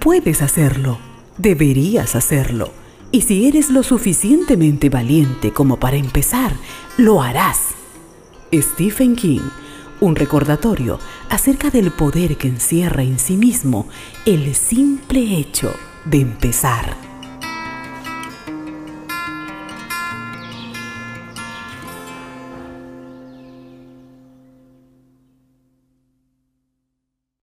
puedes hacerlo, deberías hacerlo. Y si eres lo suficientemente valiente como para empezar, lo harás. Stephen King, un recordatorio acerca del poder que encierra en sí mismo el simple hecho de empezar.